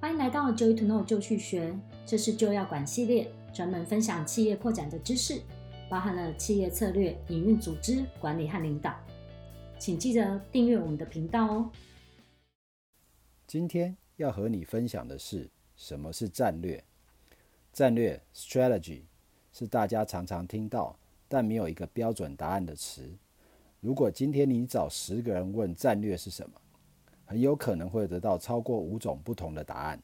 欢迎来到 Joy to Know 就去学，这是就要管系列，专门分享企业扩展的知识，包含了企业策略、营运、组织管理和领导。请记得订阅我们的频道哦。今天要和你分享的是什么是战略？战略 （strategy） 是大家常常听到，但没有一个标准答案的词。如果今天你找十个人问战略是什么？很有可能会得到超过五种不同的答案。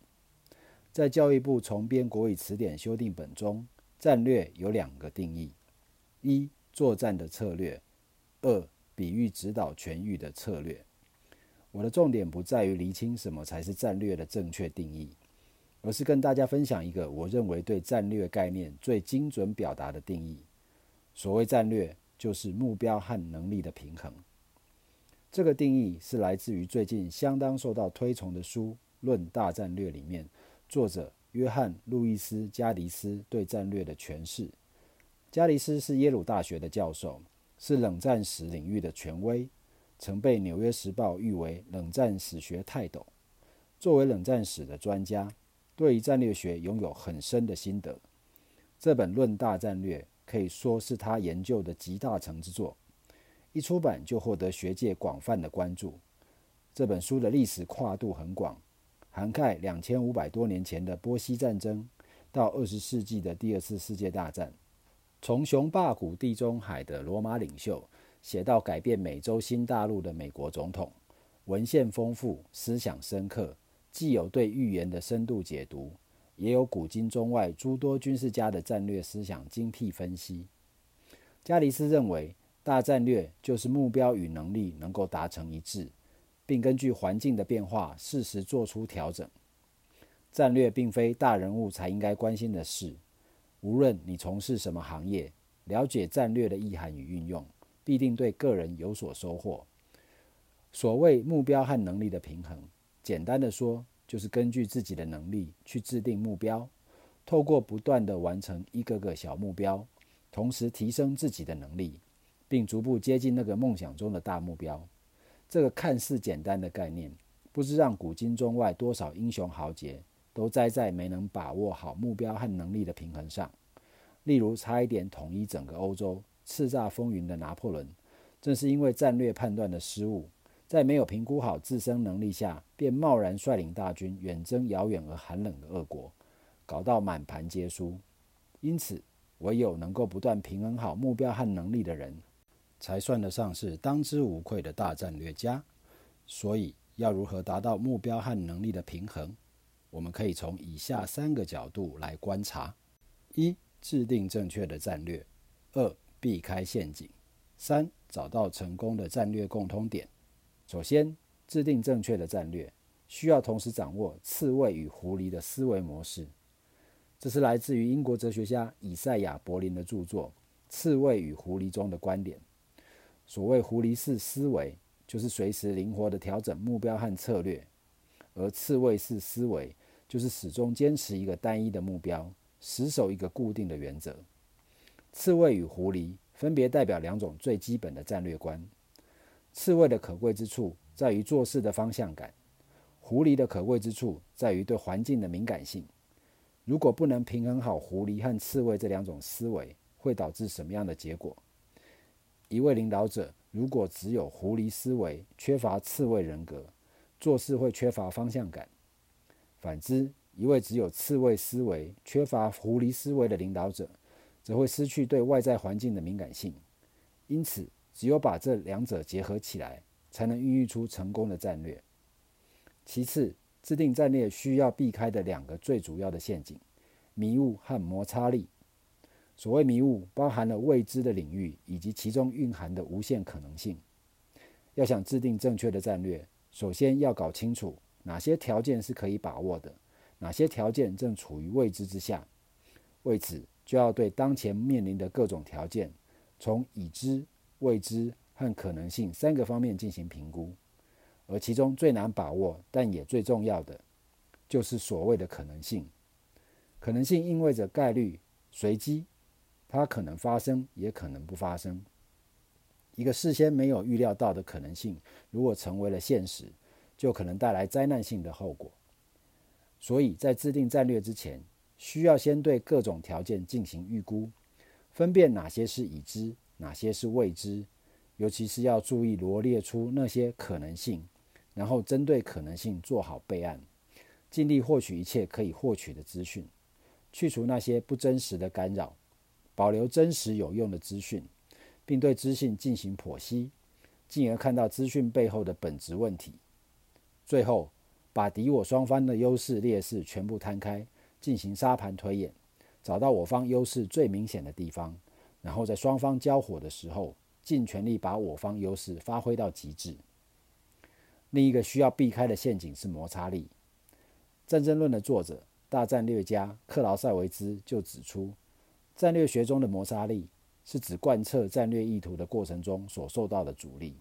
在教育部重编国语词典修订本中，战略有两个定义：一、作战的策略；二、比喻指导全域的策略。我的重点不在于厘清什么才是战略的正确定义，而是跟大家分享一个我认为对战略概念最精准表达的定义。所谓战略，就是目标和能力的平衡。这个定义是来自于最近相当受到推崇的书《论大战略》里面，作者约翰·路易斯·加迪斯对战略的诠释。加迪斯是耶鲁大学的教授，是冷战史领域的权威，曾被《纽约时报》誉为冷战史学泰斗。作为冷战史的专家，对于战略学拥有很深的心得。这本《论大战略》可以说是他研究的集大成之作。一出版就获得学界广泛的关注。这本书的历史跨度很广，涵盖两千五百多年前的波西战争，到二十世纪的第二次世界大战，从雄霸古地中海的罗马领袖，写到改变美洲新大陆的美国总统，文献丰富，思想深刻，既有对预言的深度解读，也有古今中外诸多军事家的战略思想精辟分析。加里斯认为，大战略就是目标与能力能够达成一致，并根据环境的变化适时做出调整。战略并非大人物才应该关心的事，无论你从事什么行业，了解战略的意涵与运用，必定对个人有所收获。所谓目标和能力的平衡，简单的说，就是根据自己的能力去制定目标，透过不断的完成一个个小目标，同时提升自己的能力。并逐步接近那个梦想中的大目标。这个看似简单的概念，不知让古今中外多少英雄豪杰都栽在没能把握好目标和能力的平衡上。例如，差一点统一整个欧洲、叱咤风云的拿破仑，正是因为战略判断的失误，在没有评估好自身能力下，便贸然率领大军远征遥远而寒冷的俄国，搞到满盘皆输。因此，唯有能够不断平衡好目标和能力的人，才算得上是当之无愧的大战略家。所以，要如何达到目标和能力的平衡，我们可以从以下三个角度来观察：一、制定正确的战略；二、避开陷阱；三、找到成功的战略共通点。首先，制定正确的战略，需要同时掌握刺猬与狐狸的思维模式。这是来自于英国哲学家以赛亚·柏林的著作《刺猬与狐狸》中的观点。所谓狐狸式思维，就是随时灵活地调整目标和策略；而刺猬式思维，就是始终坚持一个单一的目标，死守一个固定的原则。刺猬与狐狸分别代表两种最基本的战略观。刺猬的可贵之处在于做事的方向感，狐狸的可贵之处在于对环境的敏感性。如果不能平衡好狐狸和刺猬这两种思维，会导致什么样的结果？一位领导者如果只有狐狸思维，缺乏刺猬人格，做事会缺乏方向感；反之，一位只有刺猬思维，缺乏狐狸思维的领导者，则会失去对外在环境的敏感性。因此，只有把这两者结合起来，才能孕育出成功的战略。其次，制定战略需要避开的两个最主要的陷阱：迷雾和摩擦力。所谓迷雾，包含了未知的领域以及其中蕴含的无限可能性。要想制定正确的战略，首先要搞清楚哪些条件是可以把握的，哪些条件正处于未知之下。为此，就要对当前面临的各种条件，从已知、未知和可能性三个方面进行评估。而其中最难把握，但也最重要的，就是所谓的可能性。可能性意味着概率、随机。它可能发生，也可能不发生。一个事先没有预料到的可能性，如果成为了现实，就可能带来灾难性的后果。所以在制定战略之前，需要先对各种条件进行预估，分辨哪些是已知，哪些是未知，尤其是要注意罗列出那些可能性，然后针对可能性做好备案，尽力获取一切可以获取的资讯，去除那些不真实的干扰，保留真实有用的资讯，并对资讯进行剖析，进而看到资讯背后的本质问题。最后，把敌我双方的优势劣势全部摊开。进行沙盘推演，找到我方优势最明显的地方，然后在双方交火的时候，尽全力把我方优势发挥到极致。另一个需要避开的陷阱是摩擦力。战争论的作者、大战略家克劳塞维兹就指出，战略学中的摩擦力是指贯彻战略意图的过程中所受到的阻力。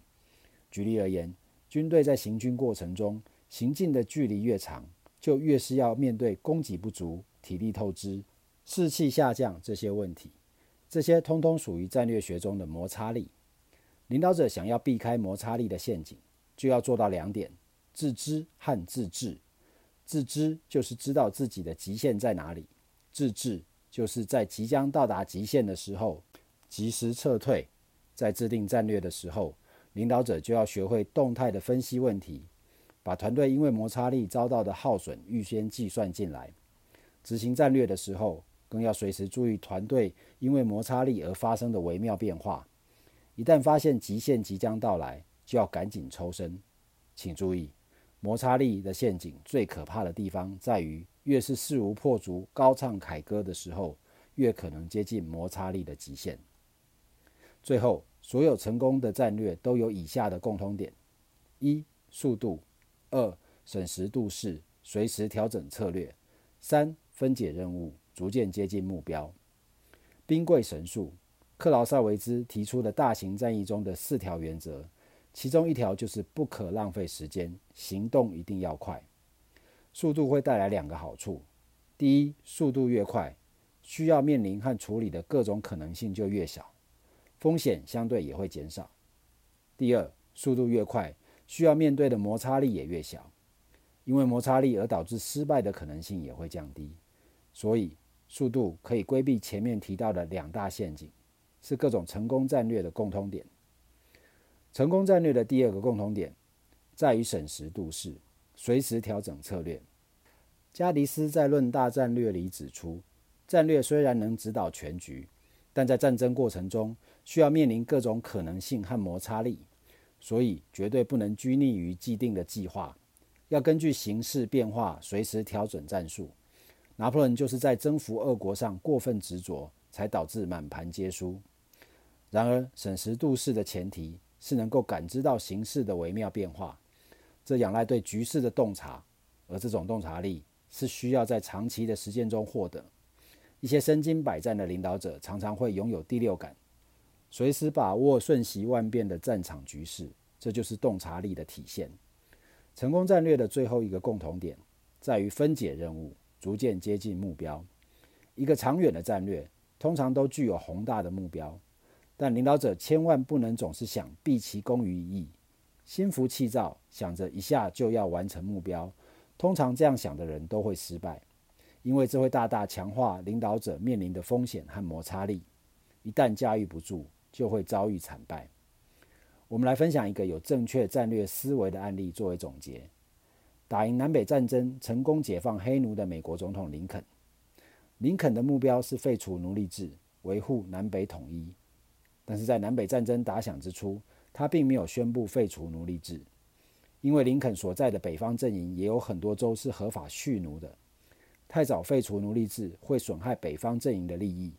举例而言，军队在行军过程中行进的距离越长，就越是要面对供给不足、体力透支、士气下降这些问题，这些通通属于战略学中的摩擦力。领导者想要避开摩擦力的陷阱，就要做到两点：自知和自制。自知就是知道自己的极限在哪里；自制就是在即将到达极限的时候，及时撤退。在制定战略的时候，领导者就要学会动态的分析问题。把团队因为摩擦力遭到的耗损预先计算进来，执行战略的时候，更要随时注意团队因为摩擦力而发生的微妙变化。一旦发现极限即将到来，就要赶紧抽身。请注意，摩擦力的陷阱最可怕的地方在于，越是势如破竹、高唱凯歌的时候，越可能接近摩擦力的极限。最后，所有成功的战略都有以下的共通点：一、速度。二、审时度势，随时调整策略；三、分解任务，逐渐接近目标。兵贵神速，克劳塞维兹提出的大型战役中的四条原则，其中一条就是不可浪费时间，行动一定要快。速度会带来两个好处：第一，速度越快，需要面临和处理的各种可能性就越小，风险相对也会减少；第二，速度越快。需要面对的摩擦力也越小，因为摩擦力而导致失败的可能性也会降低。所以，速度可以规避前面提到的两大陷阱，是各种成功战略的共通点。成功战略的第二个共通点在于审时度势，随时调整策略。加迪斯在《论大战略》里指出，战略虽然能指导全局，但在战争过程中需要面临各种可能性和摩擦力。所以绝对不能拘泥于既定的计划，要根据形势变化随时调整战术。拿破仑就是在征服俄国上过分执着，才导致满盘皆输。然而，审时度势的前提是能够感知到形势的微妙变化，这仰赖对局势的洞察，而这种洞察力是需要在长期的实践中获得。一些身经百战的领导者常常会拥有第六感。随时把握瞬息万变的战场局势，这就是洞察力的体现。成功战略的最后一个共同点在于分解任务，逐渐接近目标。一个长远的战略通常都具有宏大的目标，但领导者千万不能总是想毕其功于一役，心浮气躁，想着一下就要完成目标。通常这样想的人都会失败，因为这会大大强化领导者面临的风险和摩擦力。一旦驾驭不住，就会遭遇惨败。我们来分享一个有正确战略思维的案例作为总结。打赢南北战争、成功解放黑奴的美国总统林肯，林肯的目标是废除奴隶制，维护南北统一。但是在南北战争打响之初，他并没有宣布废除奴隶制，因为林肯所在的北方阵营也有很多州是合法蓄奴的。太早废除奴隶制会损害北方阵营的利益。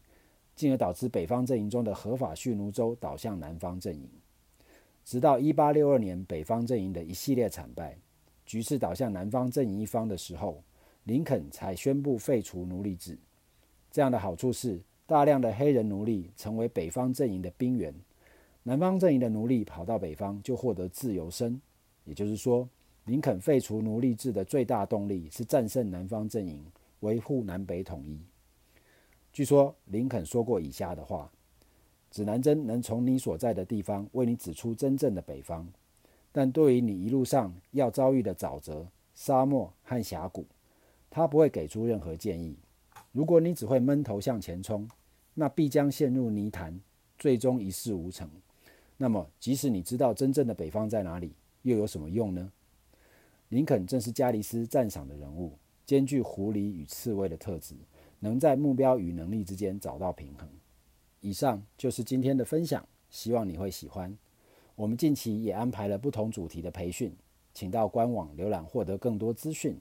进而导致北方阵营中的合法蓄奴州倒向南方阵营，直到一八六二年北方阵营的一系列惨败，局势倒向南方阵营一方的时候，林肯才宣布废除奴隶制。这样的好处是，大量的黑人奴隶成为北方阵营的兵员，南方阵营的奴隶跑到北方就获得自由身。也就是说，林肯废除奴隶制的最大动力是战胜南方阵营，维护南北统一。据说林肯说过以下的话：“指南针能从你所在的地方为你指出真正的北方，但对于你一路上要遭遇的沼泽、沙漠和峡谷，他不会给出任何建议。如果你只会闷头向前冲，那必将陷入泥潭，最终一事无成。那么，即使你知道真正的北方在哪里，又有什么用呢？林肯正是加里斯赞赏的人物，兼具狐狸与刺猬的特质，能在目标与能力之间找到平衡。以上就是今天的分享，希望你会喜欢。我们近期也安排了不同主题的培训，请到官网浏览获得更多资讯。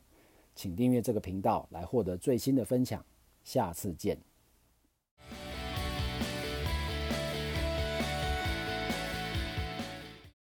请订阅这个频道来获得最新的分享。下次见。